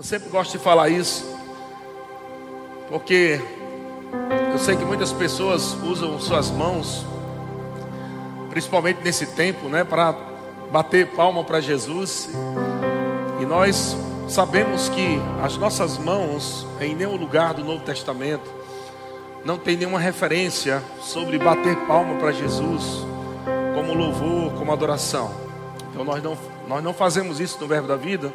Eu sempre gosto de falar isso, porque eu sei que muitas pessoas usam suas mãos, principalmente nesse tempo, né, para bater palma para Jesus. E nós sabemos que as nossas mãos, em nenhum lugar do Novo Testamento, não tem nenhuma referência sobre bater palma para Jesus, como louvor, como adoração. Então nós não, nós não fazemos isso no Verbo da Vida,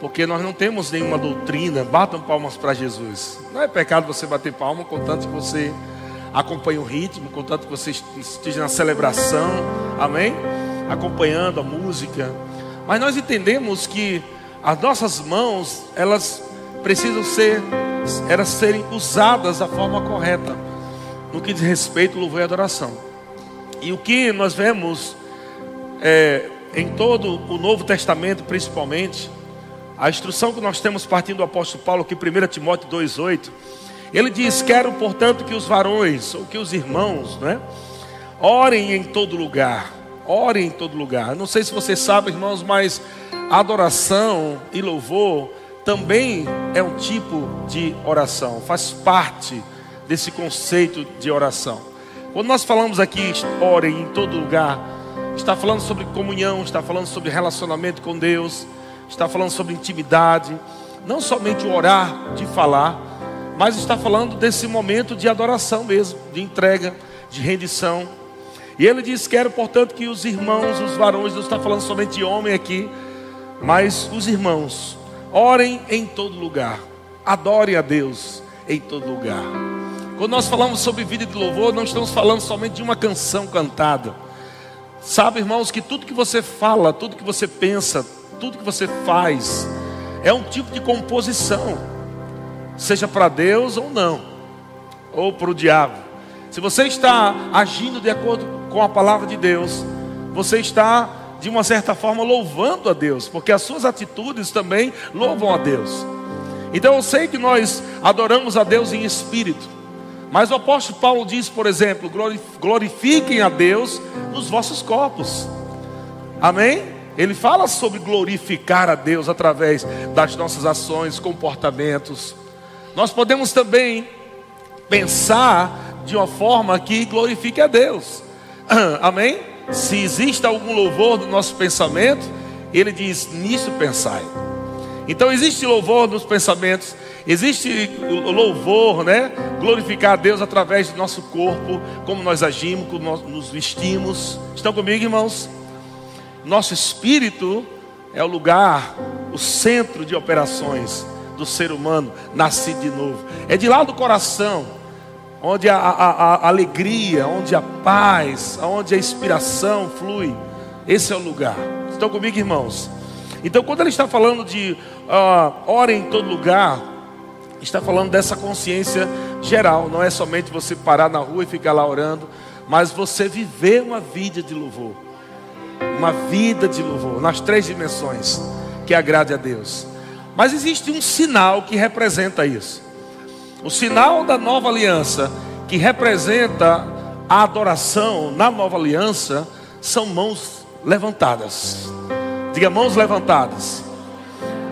porque nós não temos nenhuma doutrina, batam palmas para Jesus. Não é pecado você bater palma, contanto que você acompanhe o ritmo, contanto que você esteja na celebração, amém? Acompanhando a música. Mas nós entendemos que as nossas mãos, elas precisam ser, elas serem usadas da forma correta, no que diz respeito ao louvor e adoração. E o que nós vemos é, em todo o Novo Testamento, principalmente, a instrução que nós temos partindo do apóstolo Paulo, que 1 Timóteo 2,8, ele diz: Quero, portanto, que os varões, ou que os irmãos, né, orem em todo lugar. Orem em todo lugar. Não sei se vocês sabem, irmãos, mas adoração e louvor também é um tipo de oração, faz parte desse conceito de oração. Quando nós falamos aqui, orem em todo lugar, está falando sobre comunhão, está falando sobre relacionamento com Deus, está falando sobre intimidade, não somente o orar de falar, mas está falando desse momento de adoração mesmo, de entrega, de rendição. E ele diz: Quero, portanto, que os irmãos, os varões, não está falando somente de homem aqui, mas os irmãos, orem em todo lugar, adorem a Deus em todo lugar. Quando nós falamos sobre vida de louvor, não estamos falando somente de uma canção cantada. Sabe, irmãos, que tudo que você fala, tudo que você pensa, tudo que você faz é um tipo de composição, seja para Deus ou não, ou para o diabo. Se você está agindo de acordo com a palavra de Deus, você está de uma certa forma louvando a Deus, porque as suas atitudes também louvam a Deus. Então eu sei que nós adoramos a Deus em espírito, mas o apóstolo Paulo diz, por exemplo, glorifiquem a Deus nos vossos corpos. Amém? Ele fala sobre glorificar a Deus através das nossas ações, comportamentos. Nós podemos também pensar de uma forma que glorifique a Deus. Amém? Se existe algum louvor no nosso pensamento, ele diz: nisso pensai. Então existe louvor nos pensamentos, existe louvor, né? Glorificar a Deus através do nosso corpo, como nós agimos, como nós nos vestimos. Estão comigo, irmãos? Nosso espírito é o lugar, o centro de operações do ser humano nascido de novo. É de lá do coração, onde a, a, a alegria, onde a paz, onde a inspiração flui. Esse é o lugar. Estão comigo, irmãos? Então, quando ele está falando de uh, ora em todo lugar, está falando dessa consciência geral. Não é somente você parar na rua e ficar lá orando, mas você viver uma vida de louvor uma vida de louvor nas três dimensões que agrade a Deus. Mas existe um sinal que representa isso. O sinal da nova aliança, que representa a adoração na nova aliança, são mãos levantadas. Diga mãos levantadas.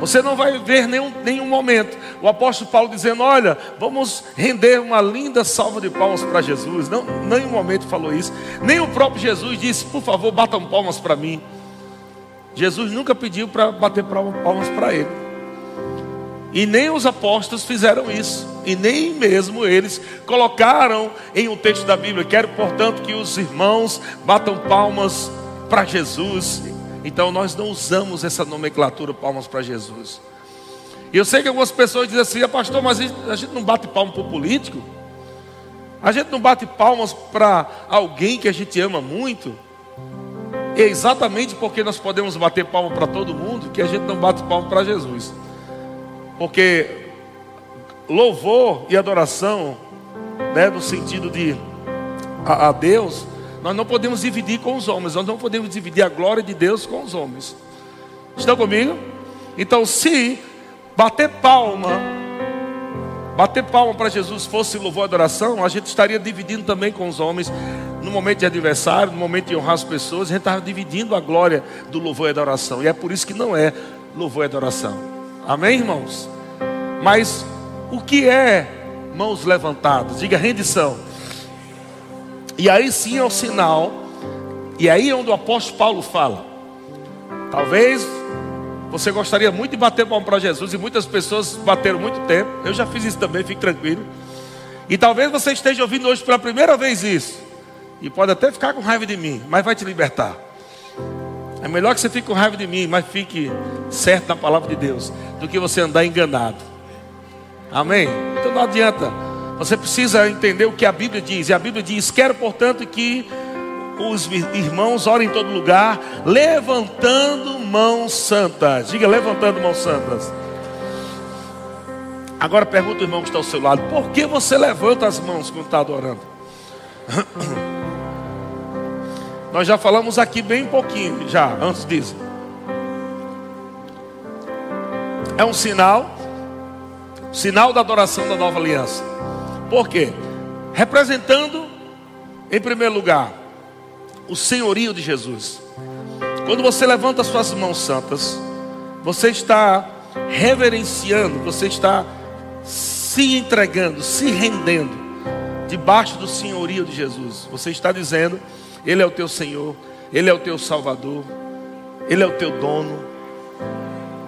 Você não vai ver nenhum, nenhum momento o apóstolo Paulo dizendo: Olha, vamos render uma linda salva de palmas para Jesus. Não, nenhum momento falou isso. Nem o próprio Jesus disse: Por favor, batam palmas para mim. Jesus nunca pediu para bater palmas para ele. E nem os apóstolos fizeram isso. E nem mesmo eles colocaram em um texto da Bíblia. Quero, portanto, que os irmãos batam palmas para Jesus. Então nós não usamos essa nomenclatura palmas para Jesus. E eu sei que algumas pessoas dizem assim, ah, pastor, mas a gente não bate palmas para o político? A gente não bate palmas para alguém que a gente ama muito? É exatamente porque nós podemos bater palma para todo mundo que a gente não bate palma para Jesus. Porque louvor e adoração, né, no sentido de a, a Deus, nós não podemos dividir com os homens, nós não podemos dividir a glória de Deus com os homens. Estão comigo? Então, se bater palma, bater palma para Jesus fosse louvor e adoração, a gente estaria dividindo também com os homens no momento de aniversário, no momento de honrar as pessoas, a gente estava dividindo a glória do louvor e adoração. E é por isso que não é louvor e adoração. Amém, irmãos? Mas o que é mãos levantadas? Diga rendição. E aí sim é o sinal, e aí é onde o apóstolo Paulo fala. Talvez você gostaria muito de bater palma para Jesus, e muitas pessoas bateram muito tempo. Eu já fiz isso também, fique tranquilo. E talvez você esteja ouvindo hoje pela primeira vez isso. E pode até ficar com raiva de mim, mas vai te libertar. É melhor que você fique com raiva de mim, mas fique certo na palavra de Deus, do que você andar enganado. Amém? Então não adianta. Você precisa entender o que a Bíblia diz. E a Bíblia diz: Quero, portanto, que os irmãos orem em todo lugar, levantando mãos santas. Diga, levantando mãos santas. Agora pergunta o irmão que está ao seu lado: Por que você levanta as mãos quando está adorando? Nós já falamos aqui bem pouquinho, já, antes disso. É um sinal, sinal da adoração da nova aliança. Por quê? Representando, em primeiro lugar, o senhorio de Jesus. Quando você levanta suas mãos santas, você está reverenciando, você está se entregando, se rendendo debaixo do senhorio de Jesus. Você está dizendo ele é o teu Senhor, Ele é o teu Salvador, Ele é o teu dono.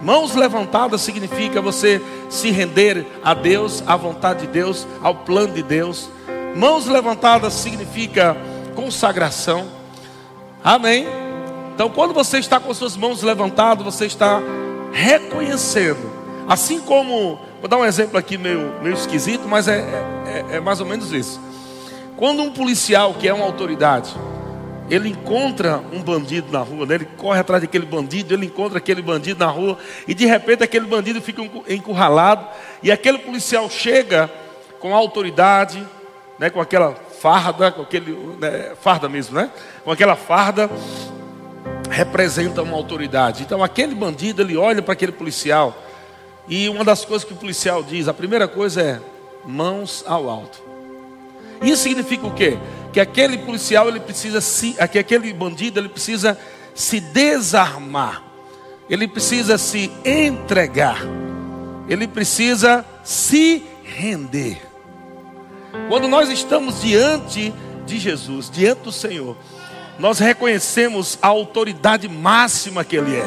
Mãos levantadas significa você se render a Deus, à vontade de Deus, ao plano de Deus. Mãos levantadas significa consagração. Amém? Então, quando você está com suas mãos levantadas, você está reconhecendo. Assim como, vou dar um exemplo aqui meio, meio esquisito, mas é, é, é mais ou menos isso. Quando um policial, que é uma autoridade, ele encontra um bandido na rua, né? ele corre atrás daquele bandido, ele encontra aquele bandido na rua, e de repente aquele bandido fica encurralado, e aquele policial chega com autoridade, né? com aquela farda, com aquele né? farda mesmo, né? Com aquela farda representa uma autoridade. Então aquele bandido ele olha para aquele policial e uma das coisas que o policial diz, a primeira coisa é mãos ao alto. Isso significa o quê? que aquele policial ele precisa se, que aquele bandido ele precisa se desarmar. Ele precisa se entregar. Ele precisa se render. Quando nós estamos diante de Jesus, diante do Senhor, nós reconhecemos a autoridade máxima que Ele é,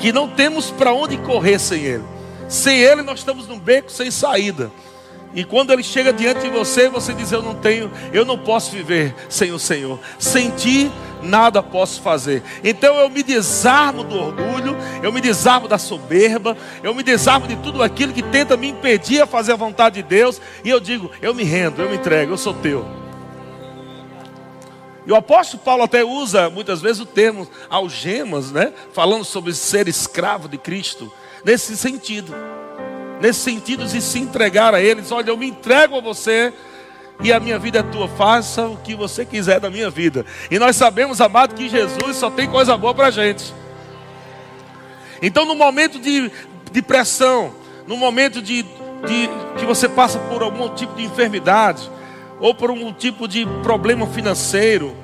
que não temos para onde correr sem Ele. Sem Ele, nós estamos num beco sem saída. E quando ele chega diante de você, você diz: Eu não tenho, eu não posso viver sem o Senhor. Sem ti, nada posso fazer. Então eu me desarmo do orgulho, eu me desarmo da soberba, eu me desarmo de tudo aquilo que tenta me impedir a fazer a vontade de Deus. E eu digo: Eu me rendo, eu me entrego, eu sou teu. E o apóstolo Paulo até usa muitas vezes o termo algemas, né? Falando sobre ser escravo de Cristo, nesse sentido nesse sentido de se entregar a eles. Olha, eu me entrego a você e a minha vida é tua. Faça o que você quiser da minha vida. E nós sabemos, amado, que Jesus só tem coisa boa para gente. Então, no momento de, de pressão, no momento de, de que você passa por algum tipo de enfermidade, ou por um tipo de problema financeiro,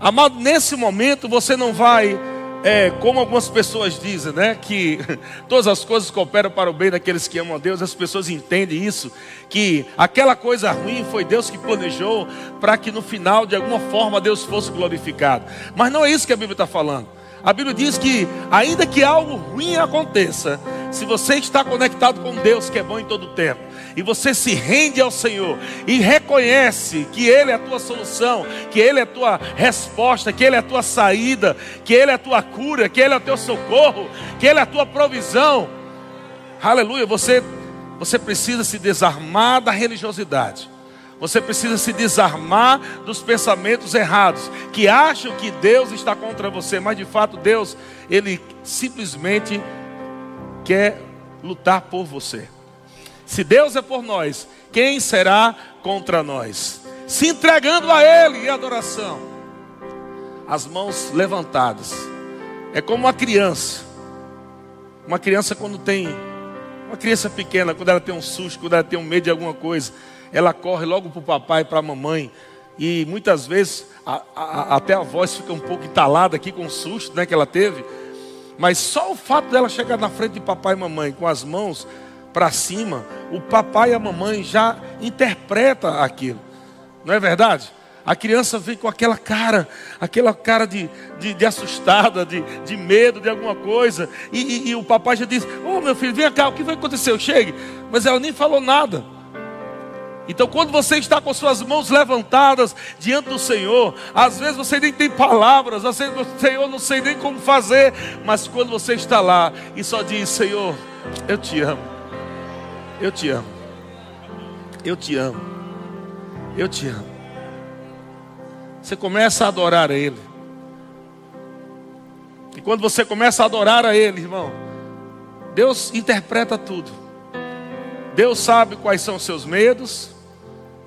amado, nesse momento você não vai é, como algumas pessoas dizem, né, que todas as coisas cooperam para o bem daqueles que amam a Deus, as pessoas entendem isso, que aquela coisa ruim foi Deus que planejou para que no final, de alguma forma, Deus fosse glorificado. Mas não é isso que a Bíblia está falando. A Bíblia diz que, ainda que algo ruim aconteça, se você está conectado com Deus, que é bom em todo tempo, e você se rende ao Senhor e reconhece que Ele é a tua solução, que Ele é a tua resposta, que Ele é a tua saída, que Ele é a tua cura, que Ele é o teu socorro, que Ele é a tua provisão. Aleluia, você, você precisa se desarmar da religiosidade. Você precisa se desarmar dos pensamentos errados, que acham que Deus está contra você, mas de fato Deus, Ele simplesmente quer lutar por você. Se Deus é por nós, quem será contra nós? Se entregando a Ele em adoração, as mãos levantadas. É como uma criança. Uma criança quando tem, uma criança pequena, quando ela tem um susto, quando ela tem um medo de alguma coisa, ela corre logo para o papai, para a mamãe. E muitas vezes a, a, até a voz fica um pouco entalada aqui com o susto né, que ela teve. Mas só o fato dela chegar na frente de papai e mamãe com as mãos para cima, o papai e a mamãe já interpreta aquilo. Não é verdade? A criança vem com aquela cara, aquela cara de, de, de assustada, de, de medo de alguma coisa. E, e, e o papai já diz: Ô oh, meu filho, vem cá, o que vai acontecer? Chegue. Mas ela nem falou nada. Então, quando você está com suas mãos levantadas diante do Senhor, às vezes você nem tem palavras, às vezes, Senhor, não sei nem como fazer, mas quando você está lá e só diz: Senhor, eu te amo, eu te amo, eu te amo, eu te amo. Você começa a adorar a Ele. E quando você começa a adorar a Ele, irmão, Deus interpreta tudo. Deus sabe quais são os seus medos,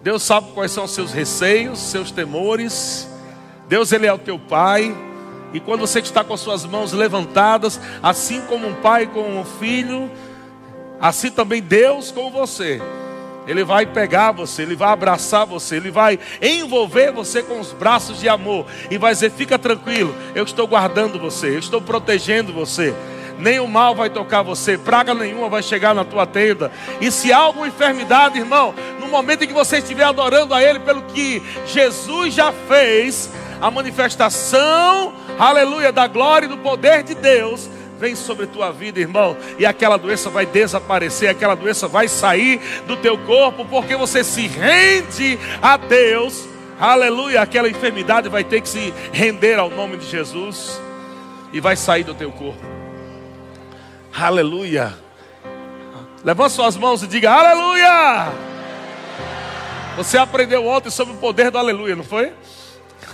Deus sabe quais são os seus receios, seus temores. Deus, Ele é o teu Pai. E quando você está com as suas mãos levantadas, assim como um pai com um filho, assim também Deus com você. Ele vai pegar você, ele vai abraçar você, ele vai envolver você com os braços de amor e vai dizer: fica tranquilo, eu estou guardando você, eu estou protegendo você. Nenhum mal vai tocar você, praga nenhuma vai chegar na tua tenda. E se há alguma enfermidade, irmão, no momento em que você estiver adorando a Ele pelo que Jesus já fez, a manifestação, aleluia, da glória e do poder de Deus vem sobre tua vida, irmão, e aquela doença vai desaparecer, aquela doença vai sair do teu corpo, porque você se rende a Deus. Aleluia, aquela enfermidade vai ter que se render ao nome de Jesus e vai sair do teu corpo. Aleluia. Levante suas mãos e diga: Aleluia. Você aprendeu ontem sobre o poder do aleluia, não foi?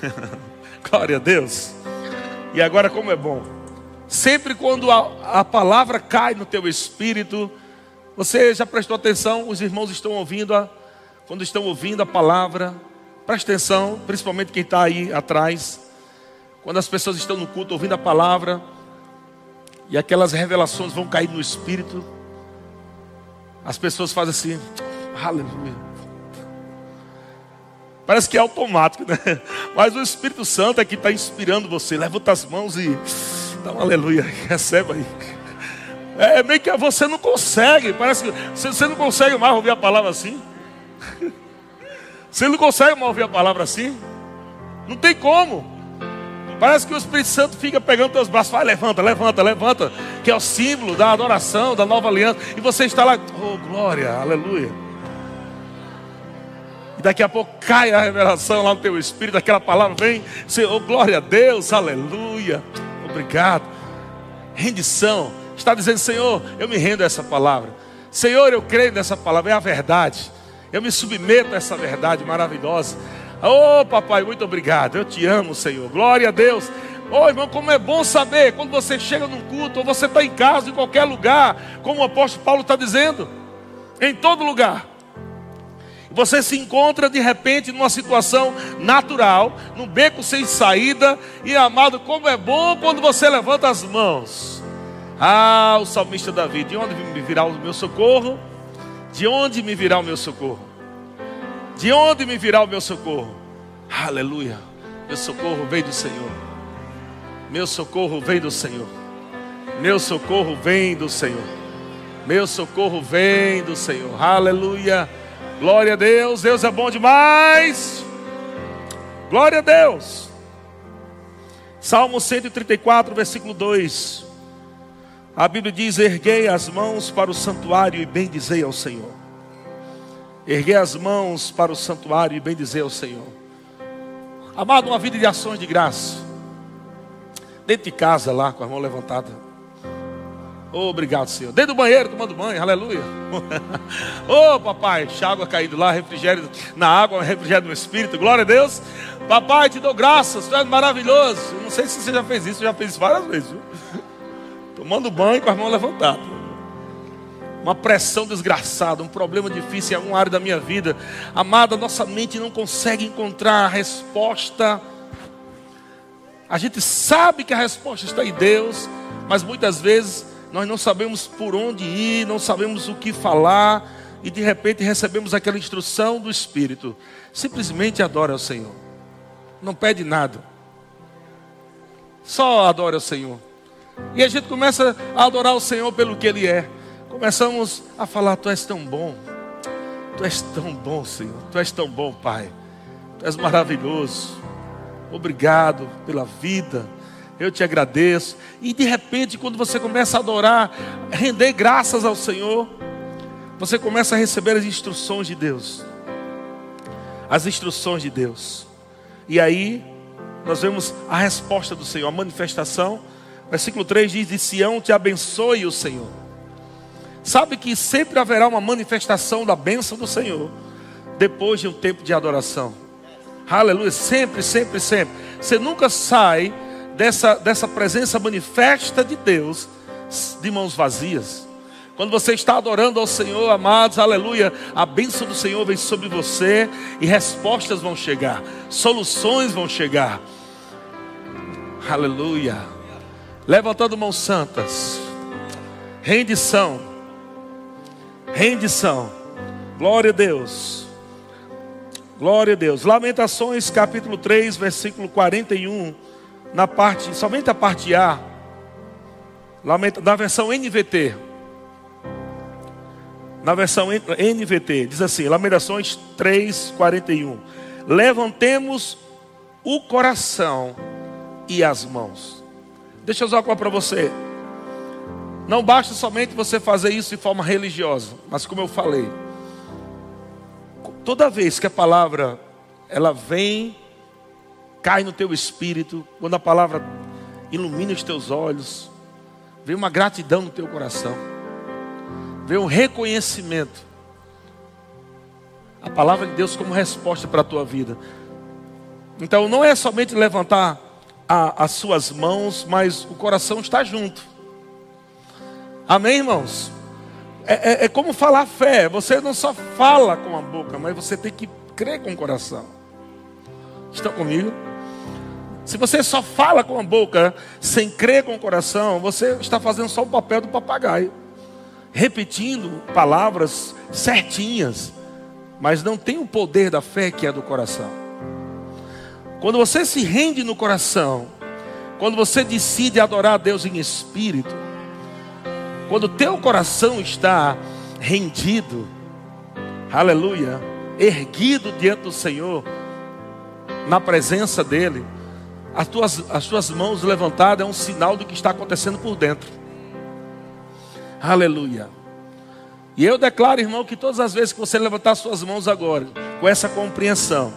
Glória a Deus. E agora, como é bom. Sempre quando a, a palavra cai no teu espírito, você já prestou atenção? Os irmãos estão ouvindo, a, quando estão ouvindo a palavra, presta atenção, principalmente quem está aí atrás. Quando as pessoas estão no culto ouvindo a palavra, e aquelas revelações vão cair no espírito, as pessoas fazem assim, aleluia. Parece que é automático, né? Mas o Espírito Santo é que está inspirando você. Levanta as mãos e Dá um aleluia, receba aí. É, é meio que você não consegue, parece que você não consegue mais ouvir a palavra assim. Você não consegue mais ouvir a palavra assim. Não tem como. Parece que o Espírito Santo fica pegando teus braços, vai, levanta, levanta, levanta, que é o símbolo da adoração, da nova aliança, e você está lá, oh glória, aleluia. E daqui a pouco cai a revelação lá no teu espírito, aquela palavra vem, você, oh glória a Deus, aleluia obrigado. Rendição. Está dizendo, Senhor, eu me rendo a essa palavra. Senhor, eu creio nessa palavra, é a verdade. Eu me submeto a essa verdade maravilhosa. Oh, papai, muito obrigado. Eu te amo, Senhor. Glória a Deus. Oh, irmão, como é bom saber quando você chega num culto, ou você está em casa, em qualquer lugar, como o apóstolo Paulo está dizendo, em todo lugar. Você se encontra de repente numa situação natural, num beco sem saída, e amado, como é bom quando você levanta as mãos. Ah, o salmista Davi, de onde me virá o meu socorro? De onde me virá o meu socorro? De onde me virá o meu socorro? Aleluia. Meu socorro vem do Senhor. Meu socorro vem do Senhor. Meu socorro vem do Senhor. Meu socorro vem do Senhor. Aleluia. Glória a Deus, Deus é bom demais. Glória a Deus. Salmo 134, versículo 2. A Bíblia diz: Erguei as mãos para o santuário e bendizei ao Senhor. Erguei as mãos para o santuário e bendizei ao Senhor. Amado, uma vida de ações de graça. Dentro de casa, lá, com a mão levantada. Oh, obrigado, Senhor. Dentro do banheiro, tomando banho, aleluia. oh, papai, água caído lá, refrigério na água, refrigério no espírito, glória a Deus. Papai, te dou graças, tu és maravilhoso. Não sei se você já fez isso, eu já fiz isso várias vezes. Viu? Tomando banho com as mãos levantadas. Uma pressão desgraçada, um problema difícil em alguma área da minha vida. Amada, nossa mente não consegue encontrar a resposta. A gente sabe que a resposta está em Deus, mas muitas vezes nós não sabemos por onde ir, não sabemos o que falar, e de repente recebemos aquela instrução do Espírito. Simplesmente adora o Senhor. Não pede nada. Só adora o Senhor. E a gente começa a adorar o Senhor pelo que Ele é. Começamos a falar: Tu és tão bom, Tu és tão bom, Senhor, Tu és tão bom, Pai, Tu és maravilhoso. Obrigado pela vida, eu te agradeço. E de repente, quando você começa a adorar, render graças ao Senhor, você começa a receber as instruções de Deus. As instruções de Deus. E aí, nós vemos a resposta do Senhor, a manifestação. Versículo 3 diz: De Sião te abençoe o Senhor. Sabe que sempre haverá uma manifestação da bênção do Senhor depois de um tempo de adoração. Aleluia, sempre, sempre, sempre. Você nunca sai dessa, dessa presença manifesta de Deus de mãos vazias. Quando você está adorando ao Senhor, amados, aleluia, a bênção do Senhor vem sobre você e respostas vão chegar, soluções vão chegar. Aleluia. Levantando mãos santas. Rendição. Rendição. Glória a Deus. Glória a Deus. Lamentações capítulo 3, versículo 41, na parte, somente a parte A. Lamenta, na versão NVT. Na versão NVT, diz assim: Lamentações 3, 41. Levantemos o coração e as mãos. Deixa eu falar para você. Não basta somente você fazer isso de forma religiosa, mas como eu falei, Toda vez que a palavra ela vem, cai no teu espírito, quando a palavra ilumina os teus olhos, vem uma gratidão no teu coração, vem um reconhecimento. A palavra de Deus como resposta para a tua vida. Então não é somente levantar a, as suas mãos, mas o coração está junto. Amém, irmãos? É, é, é como falar fé. Você não só fala com a boca, mas você tem que crer com o coração. Estão comigo? Se você só fala com a boca sem crer com o coração, você está fazendo só o papel do papagaio, repetindo palavras certinhas, mas não tem o poder da fé que é do coração. Quando você se rende no coração, quando você decide adorar a Deus em espírito, quando o teu coração está rendido, aleluia, erguido diante do Senhor, na presença dEle, as tuas, as tuas mãos levantadas é um sinal do que está acontecendo por dentro. Aleluia. E eu declaro, irmão, que todas as vezes que você levantar suas mãos agora, com essa compreensão,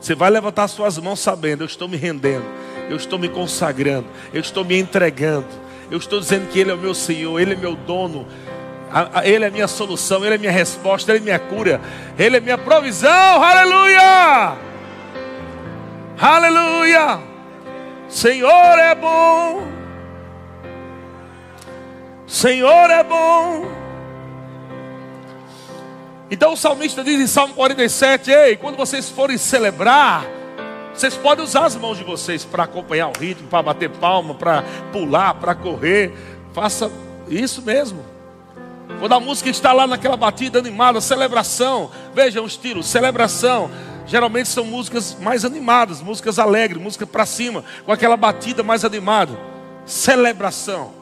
você vai levantar suas mãos sabendo: eu estou me rendendo, eu estou me consagrando, eu estou me entregando. Eu estou dizendo que Ele é o meu Senhor, Ele é meu dono, Ele é minha solução, Ele é minha resposta, Ele é minha cura, Ele é minha provisão. Aleluia! Aleluia! Senhor é bom, Senhor é bom. Então o salmista diz em Salmo 47: Ei, quando vocês forem celebrar, vocês podem usar as mãos de vocês para acompanhar o ritmo, para bater palma, para pular, para correr. Faça isso mesmo. Quando a música está lá naquela batida animada, celebração, veja um estilo, celebração. Geralmente são músicas mais animadas, músicas alegres, música para cima, com aquela batida mais animada. Celebração.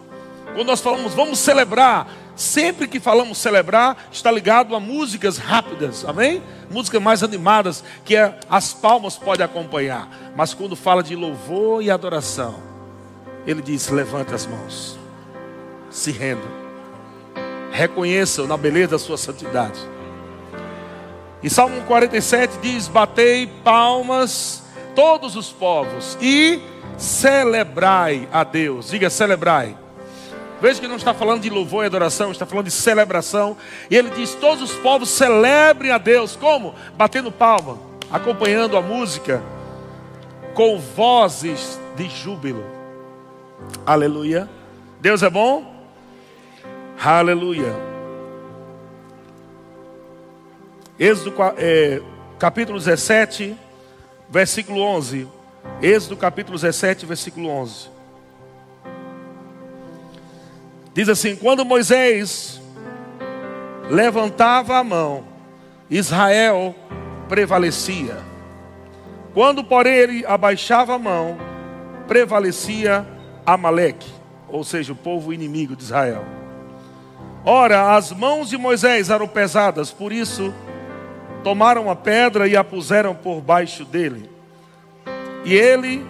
Quando nós falamos, vamos celebrar, Sempre que falamos celebrar, está ligado a músicas rápidas, amém? Músicas mais animadas, que é, as palmas podem acompanhar. Mas quando fala de louvor e adoração, ele diz: levante as mãos, se renda, reconheçam na beleza da sua santidade. E Salmo 47 diz: Batei palmas, todos os povos, e celebrai a Deus. Diga, celebrai. Veja que não está falando de louvor e adoração, está falando de celebração. E ele diz: todos os povos celebrem a Deus. Como? Batendo palma, acompanhando a música, com vozes de júbilo. Aleluia. Deus é bom? Aleluia. Êxodo é, capítulo 17, versículo 11. Êxodo capítulo 17, versículo 11. Diz assim: quando Moisés levantava a mão, Israel prevalecia. Quando, porém, ele abaixava a mão, prevalecia Amaleque. ou seja, o povo inimigo de Israel. Ora, as mãos de Moisés eram pesadas, por isso tomaram a pedra e a puseram por baixo dele. E ele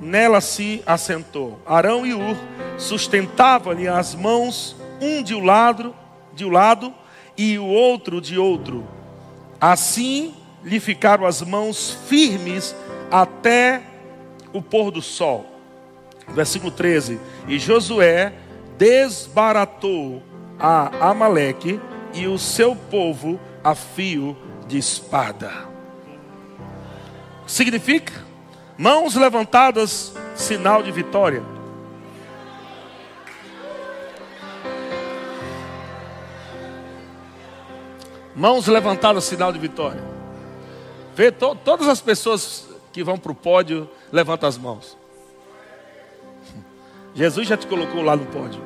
nela se assentou. Arão e Ur sustentavam-lhe as mãos, um de um lado, de um lado e o outro de outro. Assim lhe ficaram as mãos firmes até o pôr do sol. Versículo 13. E Josué desbaratou a Amaleque e o seu povo a fio de espada. Significa mãos levantadas, sinal de vitória. Mãos levantadas, sinal de vitória. Vê to todas as pessoas que vão para o pódio, levanta as mãos. Jesus já te colocou lá no pódio.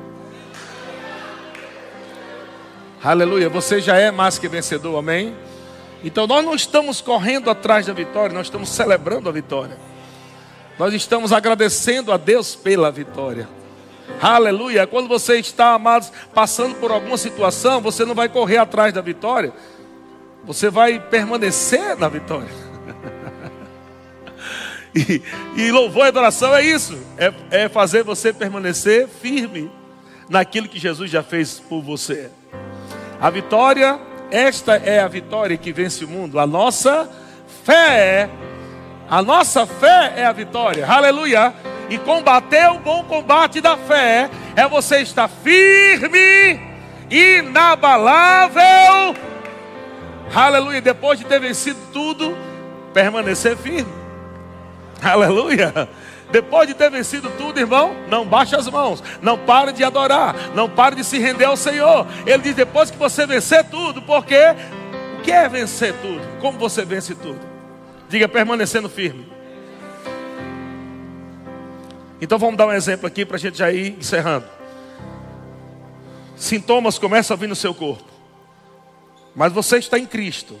Aleluia. Você já é mais que vencedor, amém? Então nós não estamos correndo atrás da vitória, nós estamos celebrando a vitória. Nós estamos agradecendo a Deus pela vitória. Aleluia. Quando você está, amados, passando por alguma situação, você não vai correr atrás da vitória, você vai permanecer na vitória. e, e louvor e adoração é isso: é, é fazer você permanecer firme naquilo que Jesus já fez por você. A vitória, esta é a vitória que vence o mundo. A nossa fé, a nossa fé é a vitória. Aleluia. E combater o bom combate da fé é você estar firme, inabalável. Aleluia. Depois de ter vencido tudo, permanecer firme. Aleluia. Depois de ter vencido tudo, irmão, não baixe as mãos, não pare de adorar, não pare de se render ao Senhor. Ele diz: depois que você vencer tudo, porque o que é vencer tudo? Como você vence tudo? Diga permanecendo firme. Então vamos dar um exemplo aqui para a gente já ir encerrando. Sintomas começam a vir no seu corpo, mas você está em Cristo.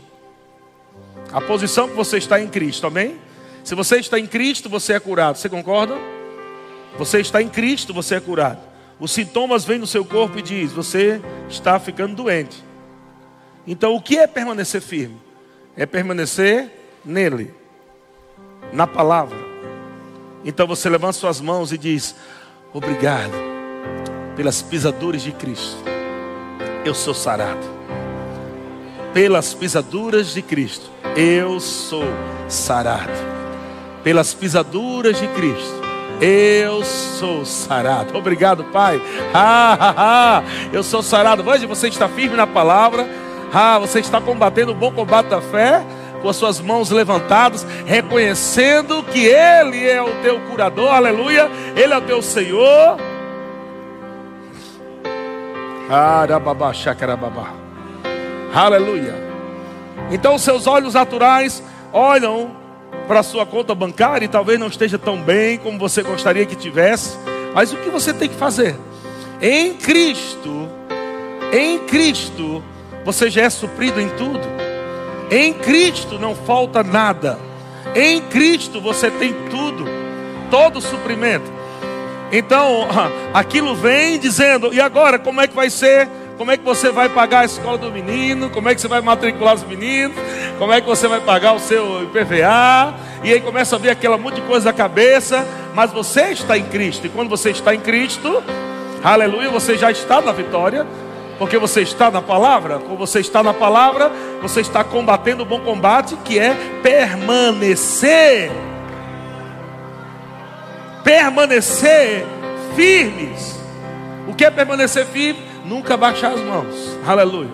A posição que você está em Cristo, amém? Se você está em Cristo, você é curado. Você concorda? Você está em Cristo, você é curado. Os sintomas vêm no seu corpo e diz: você está ficando doente. Então, o que é permanecer firme? É permanecer nele, na palavra. Então você levanta suas mãos e diz: Obrigado pelas pisaduras de Cristo. Eu sou sarado. Pelas pisaduras de Cristo, eu sou sarado. Pelas pisaduras de Cristo, eu sou sarado. Obrigado, Pai. Ah, ah, ah. Eu sou sarado. Veja, você está firme na palavra. Ah, você está combatendo o bom combate da fé com as suas mãos levantadas, reconhecendo que Ele é o teu curador, aleluia, Ele é o teu Senhor. Aleluia. Então, seus olhos naturais olham para a sua conta bancária e talvez não esteja tão bem como você gostaria que tivesse, mas o que você tem que fazer? Em Cristo, em Cristo, você já é suprido em tudo. Em Cristo não falta nada. Em Cristo você tem tudo, todo suprimento. Então, aquilo vem dizendo: e agora como é que vai ser? Como é que você vai pagar a escola do menino? Como é que você vai matricular os meninos? Como é que você vai pagar o seu IPVA? E aí começa a vir aquela monte de coisa na cabeça. Mas você está em Cristo. E quando você está em Cristo, aleluia, você já está na vitória. Porque você está na palavra, quando você está na palavra, você está combatendo o bom combate, que é permanecer. Permanecer firmes. O que é permanecer firme? Nunca baixar as mãos. Aleluia.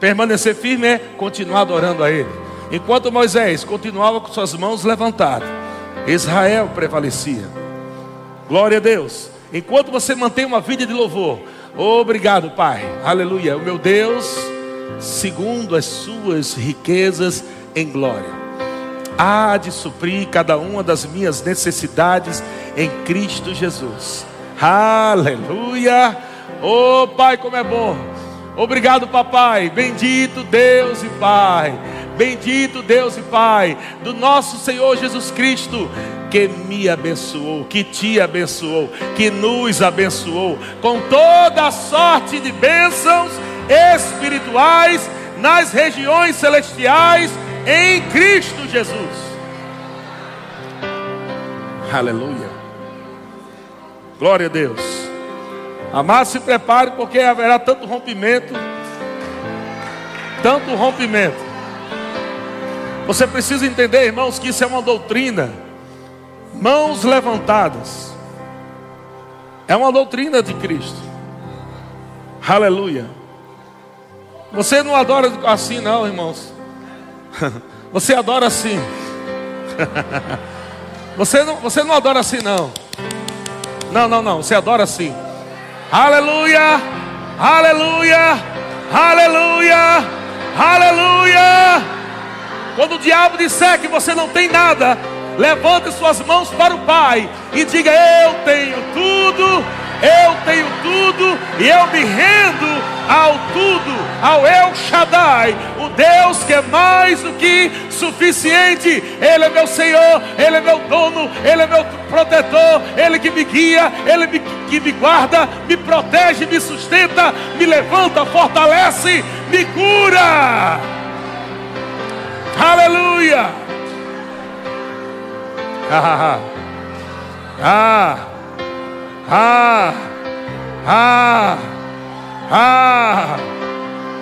Permanecer firme é continuar adorando a Ele. Enquanto Moisés continuava com suas mãos levantadas, Israel prevalecia. Glória a Deus. Enquanto você mantém uma vida de louvor, Obrigado, Pai. Aleluia. O meu Deus, segundo as suas riquezas em glória, há de suprir cada uma das minhas necessidades em Cristo Jesus. Aleluia. Oh, Pai, como é bom. Obrigado, papai. Bendito Deus e Pai. Bendito Deus e Pai do nosso Senhor Jesus Cristo, que me abençoou, que te abençoou, que nos abençoou com toda sorte de bênçãos espirituais nas regiões celestiais em Cristo Jesus. Aleluia. Glória a Deus. Amado, se prepare porque haverá tanto rompimento. Tanto rompimento. Você precisa entender, irmãos, que isso é uma doutrina. Mãos levantadas. É uma doutrina de Cristo. Aleluia. Você não adora assim, não, irmãos. Você adora assim. Você não, você não adora assim, não. Não, não, não. Você adora assim. Aleluia! Aleluia! Aleluia! Aleluia! Quando o diabo disser que você não tem nada, levante suas mãos para o Pai e diga: Eu tenho tudo eu tenho tudo e eu me rendo ao tudo, ao El Shaddai, o Deus que é mais do que suficiente. Ele é meu Senhor, Ele é meu dono, Ele é meu protetor, Ele que me guia, Ele me, que me guarda, me protege, me sustenta, me levanta, fortalece, me cura. Aleluia! Ah, ah, ah. Ah! Ah!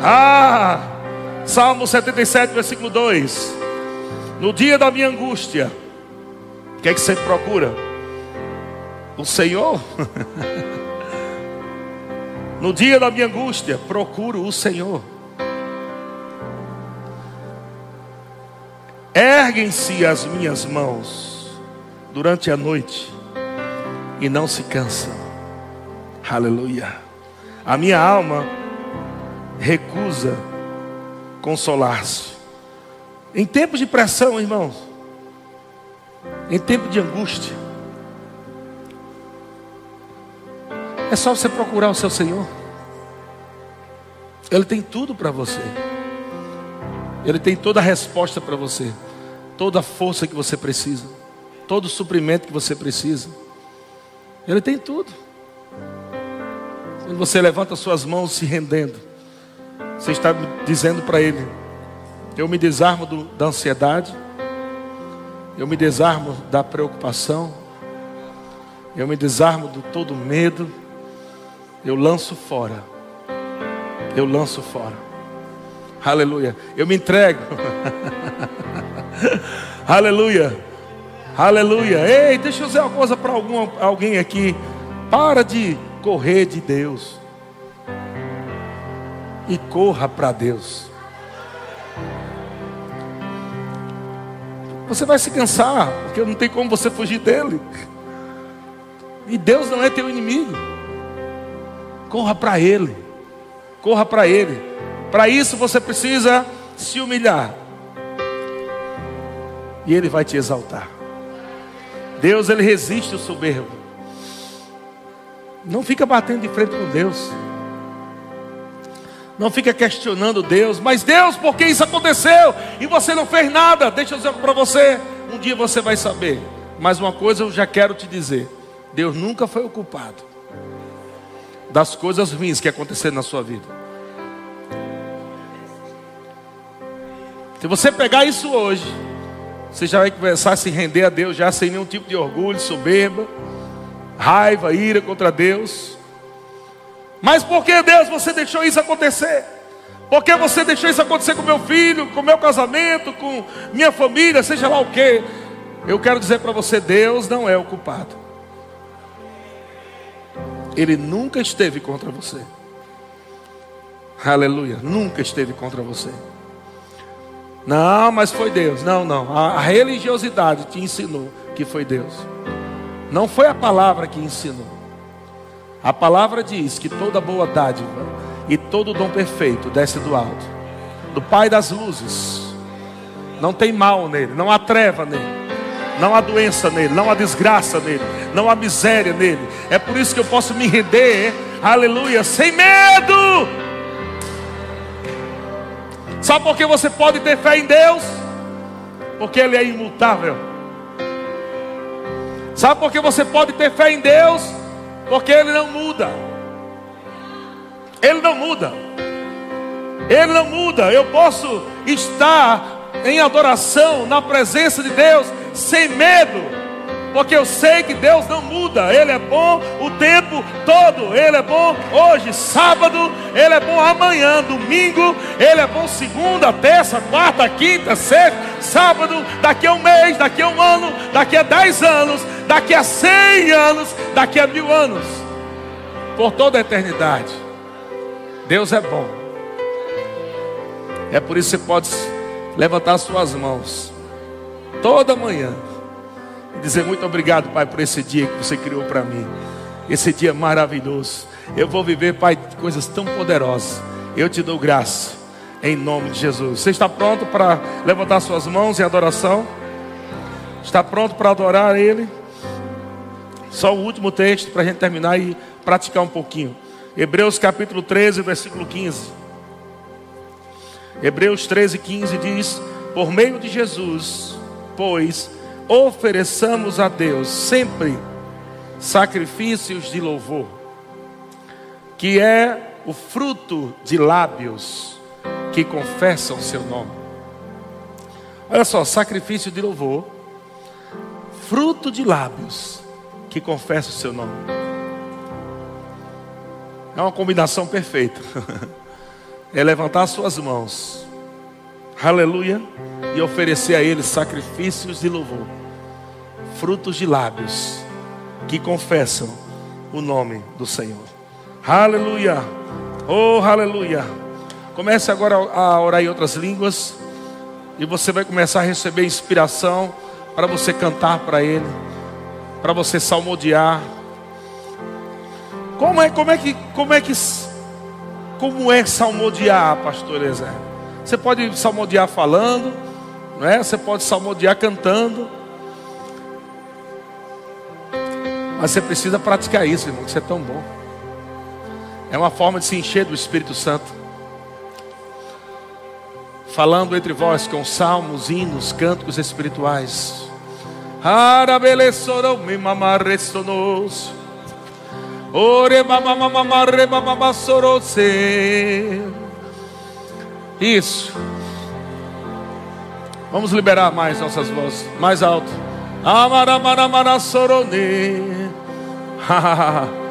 Ah! Salmo 77, versículo 2. No dia da minha angústia, o que é que você procura? O Senhor? no dia da minha angústia, procuro o Senhor. Erguem-se as minhas mãos durante a noite e não se cansam. Aleluia. A minha alma recusa consolar-se. Em tempos de pressão, irmãos, em tempo de angústia, é só você procurar o seu Senhor. Ele tem tudo para você. Ele tem toda a resposta para você, toda a força que você precisa, todo o suprimento que você precisa. Ele tem tudo. Quando você levanta suas mãos se rendendo, você está dizendo para Ele: Eu me desarmo do, da ansiedade, eu me desarmo da preocupação, eu me desarmo do todo medo, eu lanço fora, eu lanço fora. Aleluia. Eu me entrego. Aleluia. Aleluia. Ei, deixa eu dizer uma coisa para alguém aqui. Para de correr de Deus. E corra para Deus. Você vai se cansar, porque não tem como você fugir dele. E Deus não é teu inimigo. Corra para Ele. Corra para Ele. Para isso você precisa se humilhar. E Ele vai te exaltar. Deus ele resiste o soberbo. Não fica batendo de frente com Deus. Não fica questionando Deus, mas Deus, por que isso aconteceu? E você não fez nada. Deixa eu dizer para você, um dia você vai saber. Mas uma coisa eu já quero te dizer: Deus nunca foi o culpado das coisas ruins que aconteceram na sua vida. Se você pegar isso hoje, você já vai começar a se render a Deus já sem nenhum tipo de orgulho, soberba, raiva, ira contra Deus. Mas por que Deus você deixou isso acontecer? Por que você deixou isso acontecer com meu filho, com meu casamento, com minha família, seja lá o que? Eu quero dizer para você, Deus não é o culpado. Ele nunca esteve contra você. Aleluia, nunca esteve contra você. Não, mas foi Deus. Não, não. A, religiosidade te ensinou que foi Deus. Não foi a palavra que ensinou. A palavra diz que toda boa dádiva e todo dom perfeito desce do alto, do Pai das luzes. Não tem mal nele, não há treva nele, não há doença nele, não há desgraça nele, não há miséria nele. É por isso que eu posso me render, aleluia, sem medo Sabe por que você pode ter fé em Deus? Porque Ele é imutável. Sabe por que você pode ter fé em Deus? Porque Ele não muda. Ele não muda. Ele não muda. Eu posso estar em adoração na presença de Deus sem medo porque eu sei que Deus não muda, Ele é bom o tempo todo, Ele é bom hoje, sábado, Ele é bom amanhã, domingo, Ele é bom segunda, terça, quarta, quinta, sexta, sábado, daqui a um mês, daqui a um ano, daqui a dez anos, daqui a cem anos, daqui a mil anos, por toda a eternidade. Deus é bom. É por isso que você pode levantar suas mãos toda manhã e dizer muito obrigado, Pai, por esse dia que você criou para mim. Esse dia maravilhoso. Eu vou viver, Pai, coisas tão poderosas. Eu te dou graça, em nome de Jesus. Você está pronto para levantar suas mãos em adoração? Está pronto para adorar Ele? Só o último texto para a gente terminar e praticar um pouquinho. Hebreus capítulo 13, versículo 15. Hebreus 13, 15 diz: Por meio de Jesus, pois ofereçamos a Deus sempre sacrifícios de louvor, que é o fruto de lábios que confessam seu nome. Olha só, sacrifício de louvor, fruto de lábios que confessam o seu nome. É uma combinação perfeita. É levantar suas mãos, aleluia, e oferecer a Ele sacrifícios de louvor frutos de lábios que confessam o nome do Senhor. Aleluia! Oh, aleluia! Comece agora a orar em outras línguas e você vai começar a receber inspiração para você cantar para Ele, para você salmodiar. Como é, como é que, como é que, como é salmodiar, Pastor Ezé? Você pode salmodiar falando, não é? Você pode salmodiar cantando. Mas você precisa praticar isso, irmão, que isso é tão bom. É uma forma de se encher do Espírito Santo. Falando entre vós com salmos, hinos, cânticos espirituais. Isso. Vamos liberar mais nossas vozes. Mais alto. Amaramanamara sorone.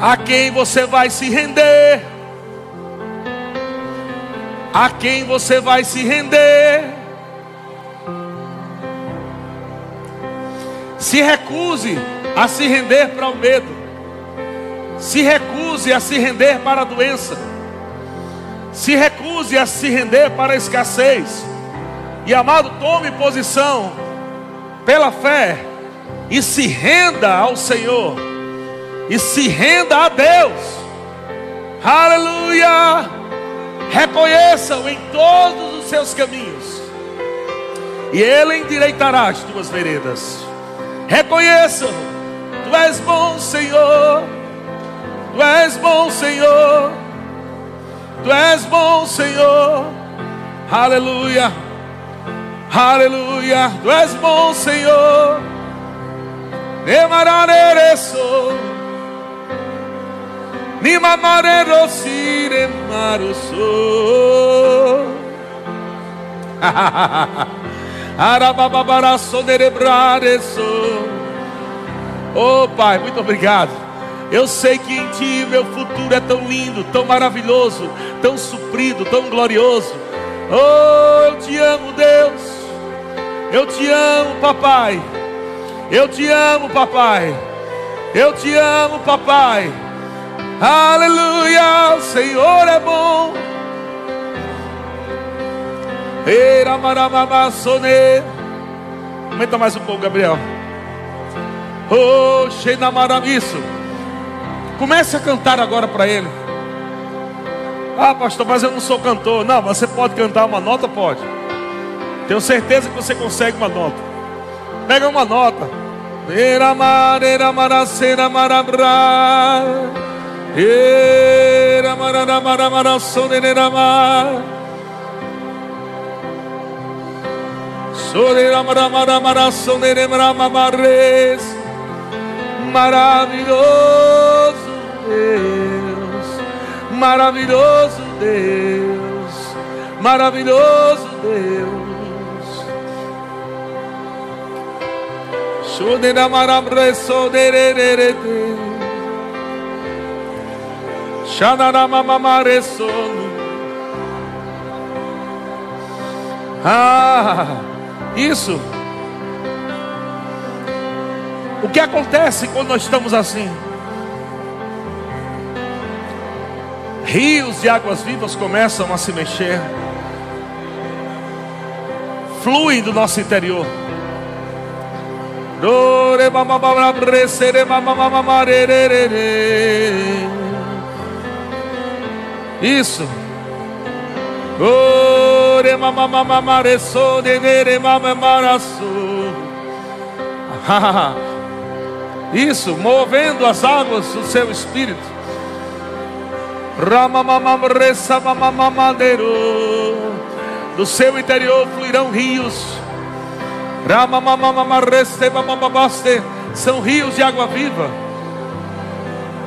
A quem você vai se render? A quem você vai se render? Se recuse a se render para o medo. Se recuse a se render para a doença se recuse a se render para a escassez. E amado, tome posição pela fé e se renda ao Senhor. E se renda a Deus. Aleluia! Reconheça-o em todos os seus caminhos. E ele endireitará as tuas veredas. Reconheça-o. Tu és bom, Senhor. Tu és bom, Senhor. Tu és bom, Senhor. Aleluia. Aleluia. Tu és bom, Senhor. Nemararereso. Nimamarerosi maruso. Arabababaraso nerebrareso. Oh, Pai, muito obrigado. Eu sei que em Ti meu futuro é tão lindo, tão maravilhoso, tão suprido, tão glorioso. Oh, eu te amo, Deus. Eu te amo, papai. Eu te amo, papai. Eu te amo, papai. Aleluia, o Senhor é bom. Eira maramamassone. Aumenta mais um pouco, Gabriel. Oh, na isso. Comece a cantar agora para Ele. Ah, pastor, mas eu não sou cantor. Não, você pode cantar uma nota? Pode. Tenho certeza que você consegue uma nota. Pega uma nota. Era marera maracera marabra. Era marara Maravilhoso Deus, maravilhoso Deus, maravilhoso Deus. Shudera marabreso dererete. Shanara mamamareso. Ah, isso. O que acontece quando nós estamos assim? Rios de águas vivas começam a se mexer, fluem do nosso interior. Isso. Isso, movendo as águas do seu espírito. Do seu interior fluirão rios são rios de água viva.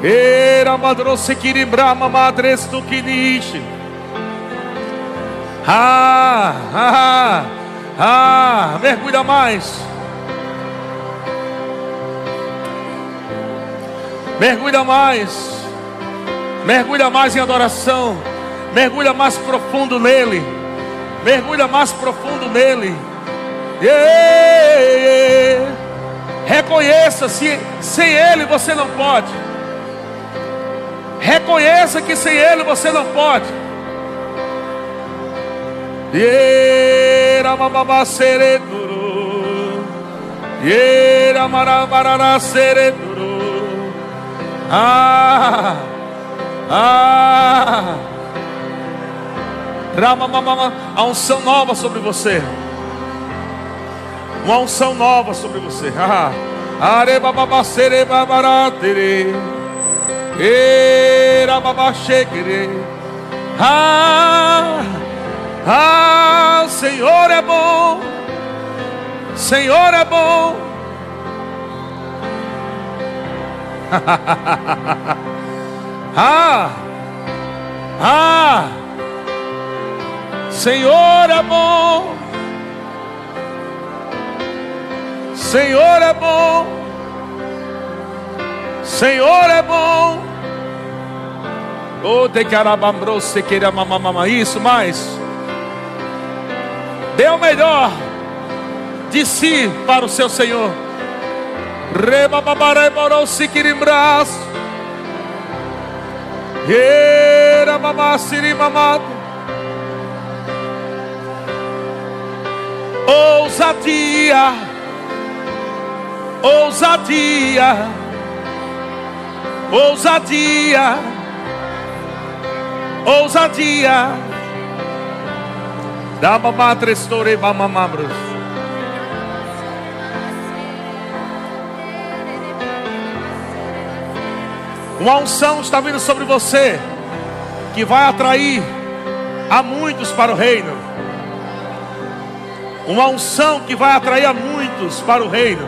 Era madroce kiribrama madres tu kinishi. Ah, ah, ah, mergulha mais. Mergulha mais. Mergulha mais em adoração. Mergulha mais profundo nele. Mergulha mais profundo nele. Yeah. Reconheça se sem Ele você não pode. Reconheça que sem Ele você não pode. Ah. Ah. A unção nova sobre você. Uma unção nova sobre você. Arebababacere babaratere. Era babaxequere. Ah, ah, Senhor é bom. Senhor é bom. ah, ah, Senhor é bom. Senhor é bom. Senhor é bom. Oh, se queira mamamama. Isso, mais. Dê o melhor de si para o seu Senhor. Rebababaremorou se quirimbrás. Era mamassiri mamado. Ousadia ousadia, ousadia, ousadia. Da mamatre store mamamambros. Uma unção está vindo sobre você que vai atrair a muitos para o reino. Uma unção que vai atrair a muitos para o reino.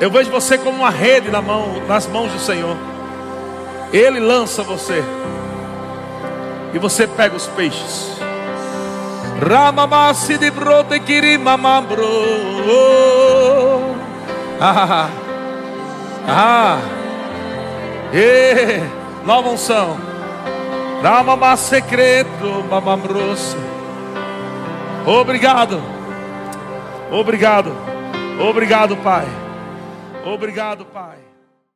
Eu vejo você como uma rede na mão, nas mãos do Senhor. Ele lança você. E você pega os peixes. Ramamasi de brote kirimamambro. Ah, ah, e, nova unção. Ramamá secreto, mamambroso. Obrigado. Obrigado. Obrigado, Pai. Obrigado, Pai.